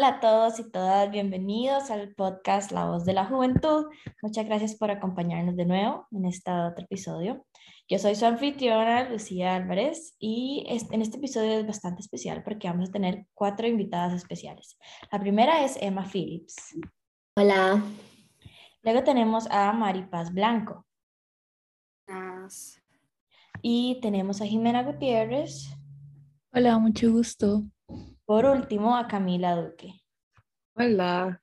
Hola a todos y todas, bienvenidos al podcast La Voz de la Juventud. Muchas gracias por acompañarnos de nuevo en este otro episodio. Yo soy su anfitriona, Lucía Álvarez, y en este episodio es bastante especial porque vamos a tener cuatro invitadas especiales. La primera es Emma Phillips. Hola. Luego tenemos a Maripaz Blanco. Y tenemos a Jimena Gutiérrez. Hola, mucho gusto. Por último, a Camila Duque. Hola.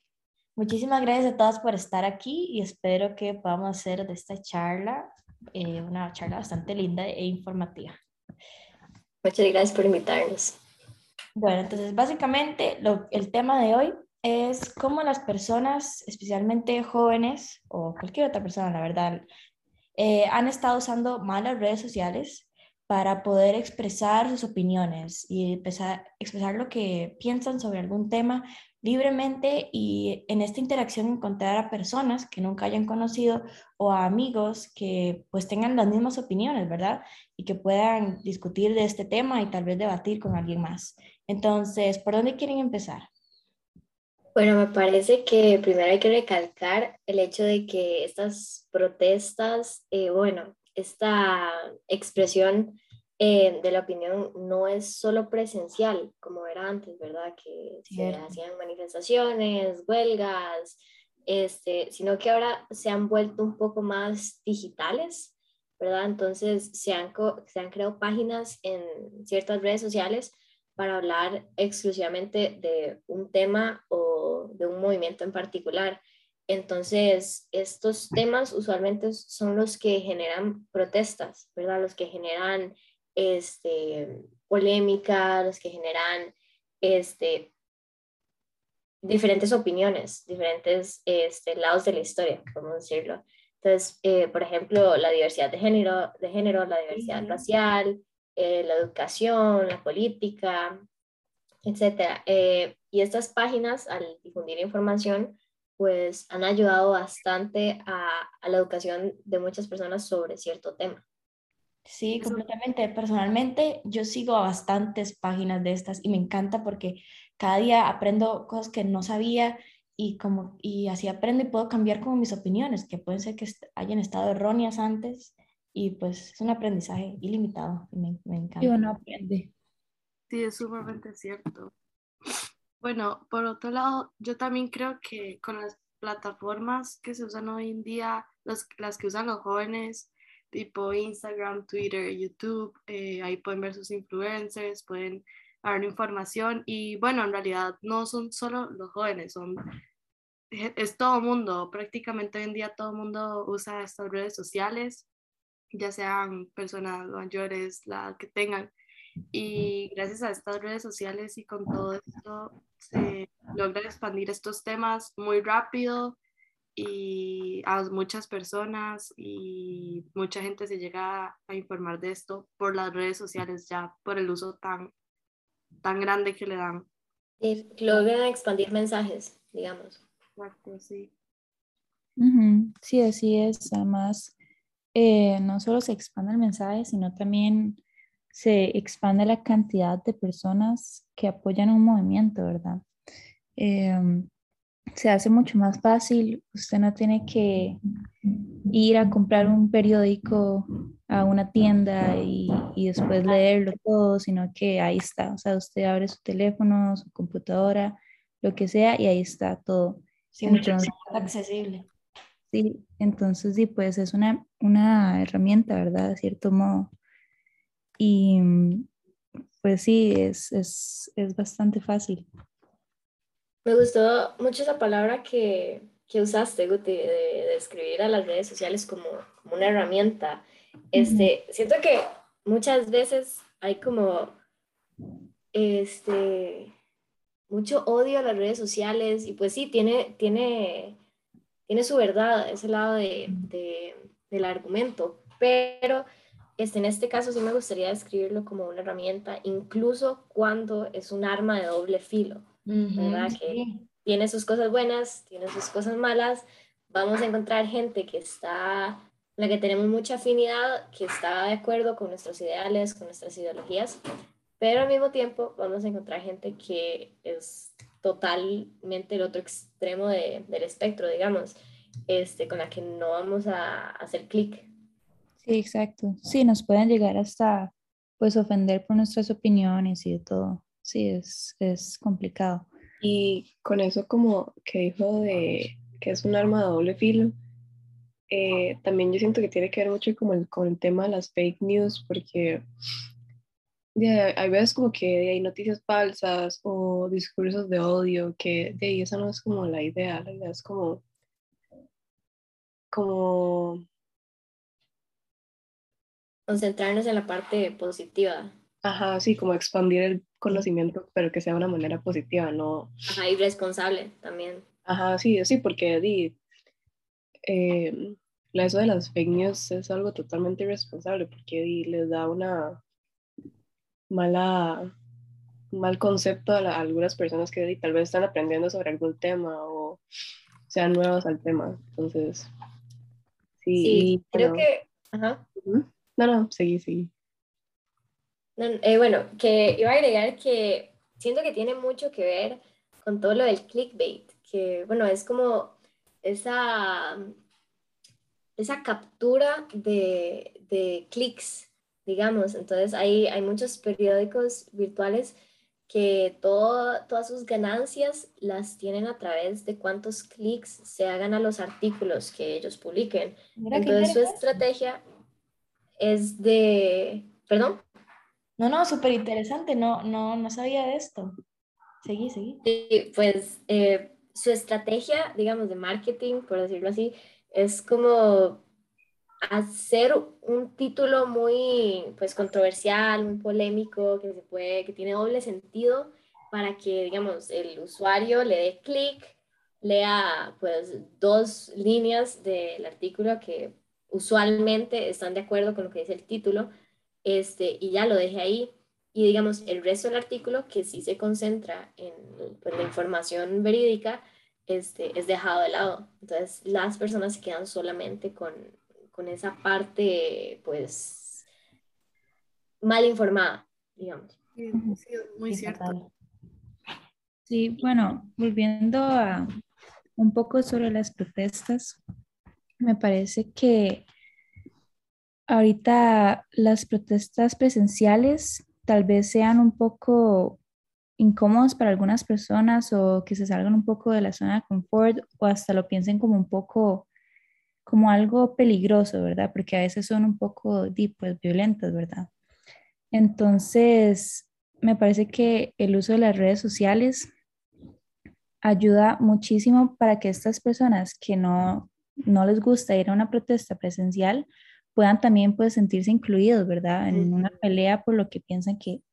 Muchísimas gracias a todas por estar aquí y espero que podamos hacer de esta charla eh, una charla bastante linda e informativa. Muchas gracias por invitarnos. Bueno, entonces básicamente lo, el tema de hoy es cómo las personas, especialmente jóvenes o cualquier otra persona, la verdad, eh, han estado usando mal las redes sociales para poder expresar sus opiniones y empezar, expresar lo que piensan sobre algún tema libremente y en esta interacción encontrar a personas que nunca hayan conocido o a amigos que pues tengan las mismas opiniones, ¿verdad? Y que puedan discutir de este tema y tal vez debatir con alguien más. Entonces, ¿por dónde quieren empezar? Bueno, me parece que primero hay que recalcar el hecho de que estas protestas, eh, bueno, esta expresión eh, de la opinión no es solo presencial como era antes, ¿verdad? Que se hacían manifestaciones, huelgas, este, sino que ahora se han vuelto un poco más digitales, ¿verdad? Entonces se han, se han creado páginas en ciertas redes sociales para hablar exclusivamente de un tema o de un movimiento en particular. Entonces, estos temas usualmente son los que generan protestas, ¿verdad? Los que generan este, polémicas, los que generan este, diferentes opiniones, diferentes este, lados de la historia, como decirlo. Entonces, eh, por ejemplo, la diversidad de género, de género la diversidad racial, eh, la educación, la política, etc. Eh, y estas páginas, al difundir información, pues han ayudado bastante a, la educación de muchas personas sobre cierto tema. Sí, completamente. Personalmente, yo sigo a bastantes páginas de estas y me encanta porque cada día aprendo cosas que no sabía y, como, y así aprendo y puedo cambiar como mis opiniones, que pueden ser que hayan estado erróneas antes y pues es un aprendizaje ilimitado y me, me encanta. Y uno aprende. Sí, es sumamente cierto. Bueno, por otro lado, yo también creo que con las plataformas que se usan hoy en día, las que usan los jóvenes, tipo Instagram, Twitter, YouTube, eh, ahí pueden ver sus influencers, pueden dar información y bueno, en realidad no son solo los jóvenes, son es todo mundo, prácticamente hoy en día todo mundo usa estas redes sociales, ya sean personas mayores, la que tengan. Y gracias a estas redes sociales y con todo esto se logra expandir estos temas muy rápido y a muchas personas y mucha gente se llega a informar de esto por las redes sociales ya, por el uso tan, tan grande que le dan. Y logran expandir mensajes, digamos. Exacto, sí. Sí, así es. Además, eh, no solo se expande el mensaje, sino también se expande la cantidad de personas que apoyan un movimiento, ¿verdad? Em, se hace mucho más fácil, usted no tiene que ir a comprar un periódico a una tienda y, y, después leerlo todo, sino que ahí está, o sea, usted abre su teléfono, su computadora, lo que sea, y ahí está todo. Sí, mucho más accesible. Sí, entonces sí, pues es una, una herramienta, ¿verdad? De cierto modo. Y mm, pues sí, es, es, es bastante fácil. Me gustó mucho esa palabra que, que usaste, Guti, de, describir a las redes sociales como, como una herramienta. Este, Siento que muchas veces hay como este, mucho odio a las redes sociales y pues sí, tiene, tiene, tiene su verdad ese lado de, de, del argumento, pero este, en este caso sí me gustaría describirlo como una herramienta, incluso cuando es un arma de doble filo, ¿verdad? Que tiene sus cosas buenas, tiene sus cosas malas. Vamos a encontrar gente que está, la que tenemos mucha afinidad, que está de acuerdo con nuestros ideales, con nuestras ideologías, pero al mismo tiempo vamos a encontrar gente que es totalmente el otro extremo de, del espectro, digamos, este, con la que no vamos a hacer clic. Sí, exacto. Sí, nos pueden llegar hasta pues ofender por nuestras opiniones y todo. Sí, es, es complicado. Y con eso como que dijo de que es un arma de doble filo, eh, también yo siento que tiene que ver mucho como el, con el tema de las fake news, porque hay veces como que hay noticias falsas o discursos de odio, que de ahí esa no es como la idea, la idea es como, como... Concentrarnos en la parte positiva. Ajá, sí, como expandir el conocimiento, pero que sea de una manera positiva, no... Ajá, y responsable también. Ajá, sí, sí, porque di, eh, eso de las fake news es algo totalmente irresponsable, porque di, les da una mala mal concepto a, algunas personas que tal vez están aprendiendo sobre algún tema o sean nuevos al tema. Entonces, sí, creo que... Ajá. No, no, seguí, seguí. Eh, bueno, que iba a agregar que siento que tiene mucho que ver con todo lo del clickbait, que bueno, es como esa, esa captura de, de clics, digamos. Entonces hay, hay muchos periódicos virtuales que todo, todas sus ganancias las tienen a través de cuántos clics se hagan a los artículos que ellos publiquen. Entonces su estrategia es de... ¿Perdón? No, no, súper interesante, no, no, no sabía de esto. Seguí, seguí. Sí, pues eh, su estrategia, digamos, de marketing, por decirlo así, es como hacer un título muy pues controversial, muy polémico, que se puede, que tiene doble sentido para que digamos el usuario le dé clic, lea pues dos líneas del artículo que usualmente están de acuerdo con lo que dice el título, este, y ya lo deje ahí. Y digamos, el resto del artículo, que sí se concentra en pues, la información verídica, este, es dejado de lado. Entonces, las personas se quedan solamente con, con esa parte, pues, mal informada, digamos. Sí, muy cierto. Sí, bueno, volviendo a un poco sobre las protestas, me parece que ahorita las protestas presenciales tal vez sean un poco incómodos para algunas personas o que se salgan un poco de la zona de confort o hasta lo piensen como un poco como algo peligroso, ¿verdad? Porque a veces son un poco pues, violentas, ¿verdad? Entonces, me parece que el uso de las redes sociales ayuda muchísimo para que estas personas que no, no les gusta ir a una protesta presencial puedan también pues, sentirse incluidos, ¿verdad? En una pelea por lo que piensan que,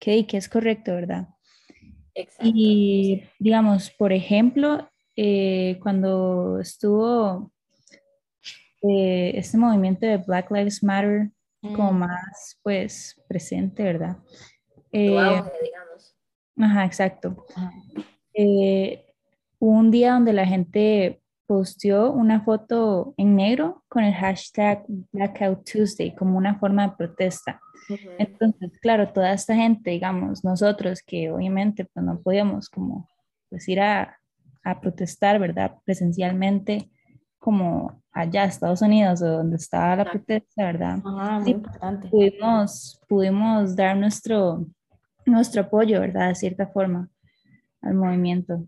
que, que es correcto, ¿verdad? Exacto. Y digamos, por ejemplo, eh, cuando estuvo eh, este movimiento de Black Lives Matter como más pues presente, ¿verdad? Eh, digamos. Ajá, exacto. un día donde la gente posteó una foto en negro con el hashtag Blackout Tuesday como una forma de protesta. Entonces, claro, toda esta gente, digamos, nosotros que obviamente pues no podíamos como pues ir a, a protestar, ¿verdad? Presencialmente como allá, Estados Unidos, donde estaba la protesta, ¿verdad? Ah, muy importante. Pudimos, pudimos dar nuestro, nuestro apoyo, ¿verdad? De cierta forma al movimiento.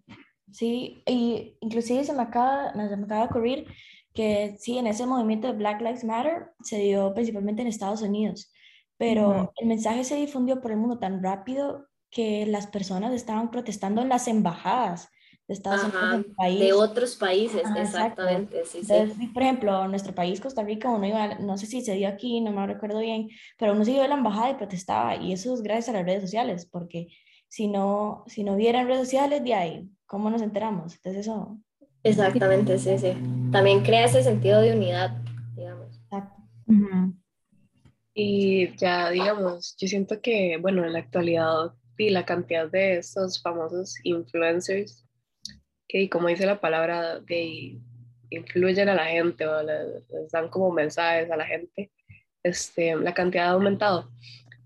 Sí, y inclusive se me acaba, se me acaba de ocurrir que sí, en ese movimiento de Black Lives Matter se dio principalmente en Estados Unidos, pero el mensaje se difundió por el mundo tan rápido que las personas estaban protestando en las embajadas de Estados Unidos país. De otros países, exactamente. Sí, sí. Por ejemplo, nuestro país, Costa Rica, uno iba, no sé si se dio aquí, no me recuerdo bien, pero uno se iba a la embajada y protestaba, y eso es gracias a las redes sociales, porque si no, si no vieran redes sociales, de ahí, ¿cómo nos enteramos? Entonces eso... Exactamente, sí, sí. También crea ese sentido de unidad, digamos. Exacto. Y ya, digamos, yo siento que, bueno, en la actualidad y la cantidad de estos famosos influencers que, como dice la palabra, que influyen a la gente o les, dan como mensajes a la gente, este, la cantidad ha aumentado.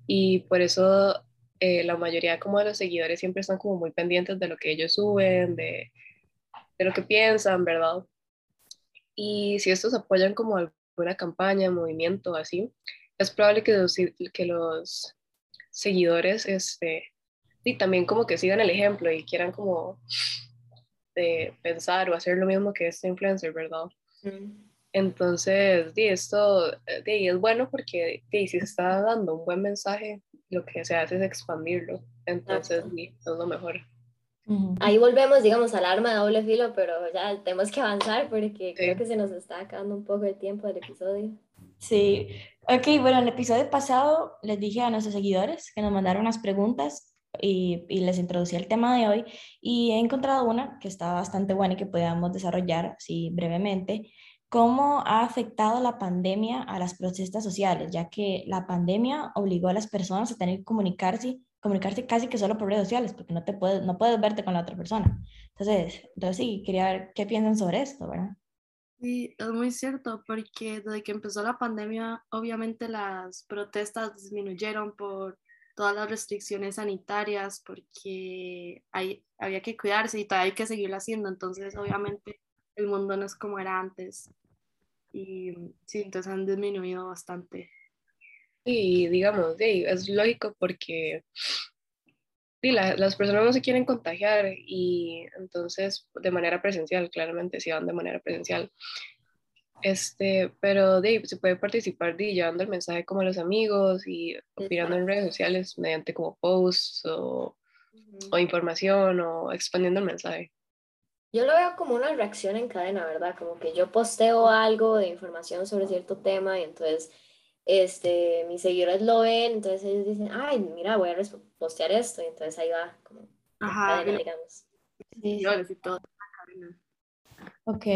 Y por eso eh, la mayoría como de los seguidores siempre están como muy pendientes de lo que ellos suben, de, de lo que piensan, ¿verdad? Y si estos apoyan como alguna campaña, movimiento, así, es probable que los, que los seguidores este, y también como que sigan el ejemplo y quieran como de pensar o hacer lo mismo que este influencer, ¿verdad? Entonces, di, esto eh, di, es bueno porque di, si se está dando un buen mensaje, lo que se hace es expandirlo. Entonces, di, es lo mejor. Ahí volvemos, digamos, al arma de doble filo, pero ya tenemos que avanzar porque creo que se nos está acabando un poco el tiempo del episodio. Sí, ok, bueno, en el episodio pasado les dije a nuestros seguidores que nos mandaron unas preguntas y, les introducí el tema de hoy y he encontrado una que está bastante buena y que podamos desarrollar así brevemente. ¿Cómo ha afectado la pandemia a las protestas sociales? Ya que la pandemia obligó a las personas a tener que comunicarse, comunicarse casi que solo por redes sociales, porque no, te puedes, no puedes verte con la otra persona. Entonces, sí, quería ver qué piensan sobre esto, ¿verdad? Sí, es muy cierto, porque desde que empezó la pandemia, obviamente las protestas disminuyeron por todas las restricciones sanitarias porque hay, había que cuidarse y todavía hay que seguirlo haciendo. Entonces, obviamente, el mundo no es como era antes. Y sí, entonces han disminuido bastante. Y digamos, sí, es lógico porque sí, las personas no se quieren contagiar y entonces de manera presencial, claramente, si van de manera presencial. Este, pero de, se puede participar de, llevando el mensaje como a los amigos y opinando en redes sociales mediante como posts o, o, información o expandiendo el mensaje. Yo lo veo como una reacción en cadena, ¿verdad? Como que yo posteo algo de información sobre cierto tema y entonces este, mis seguidores lo ven, entonces ellos dicen, ay, mira, voy a postear esto y entonces ahí va como Ajá, cadena, digamos. Sí, Ok,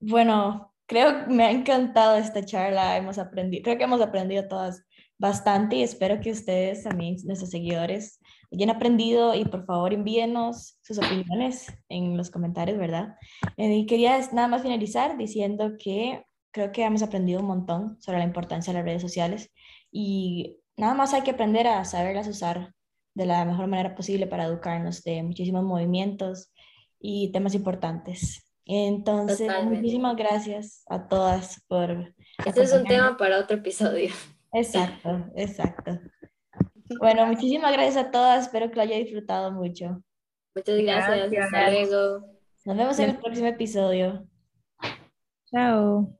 bueno, creo que me ha encantado esta charla, hemos aprendido, creo que hemos aprendido todas bastante y espero que ustedes también, nuestros seguidores, hayan aprendido y por favor envíenos sus opiniones en los comentarios, ¿verdad? Eh, y quería nada más finalizar diciendo que creo que hemos aprendido un montón sobre la importancia de las redes sociales y nada más hay que aprender a saberlas usar de la mejor manera posible para educarnos de muchísimos movimientos y temas importantes. Entonces, muchísimas gracias a todas por... Este es un tema para otro episodio. Exacto, exacto. Bueno, muchísimas gracias a todas, espero que lo haya disfrutado mucho. Muchas gracias, hasta luego. Nos vemos en el próximo episodio. Chao.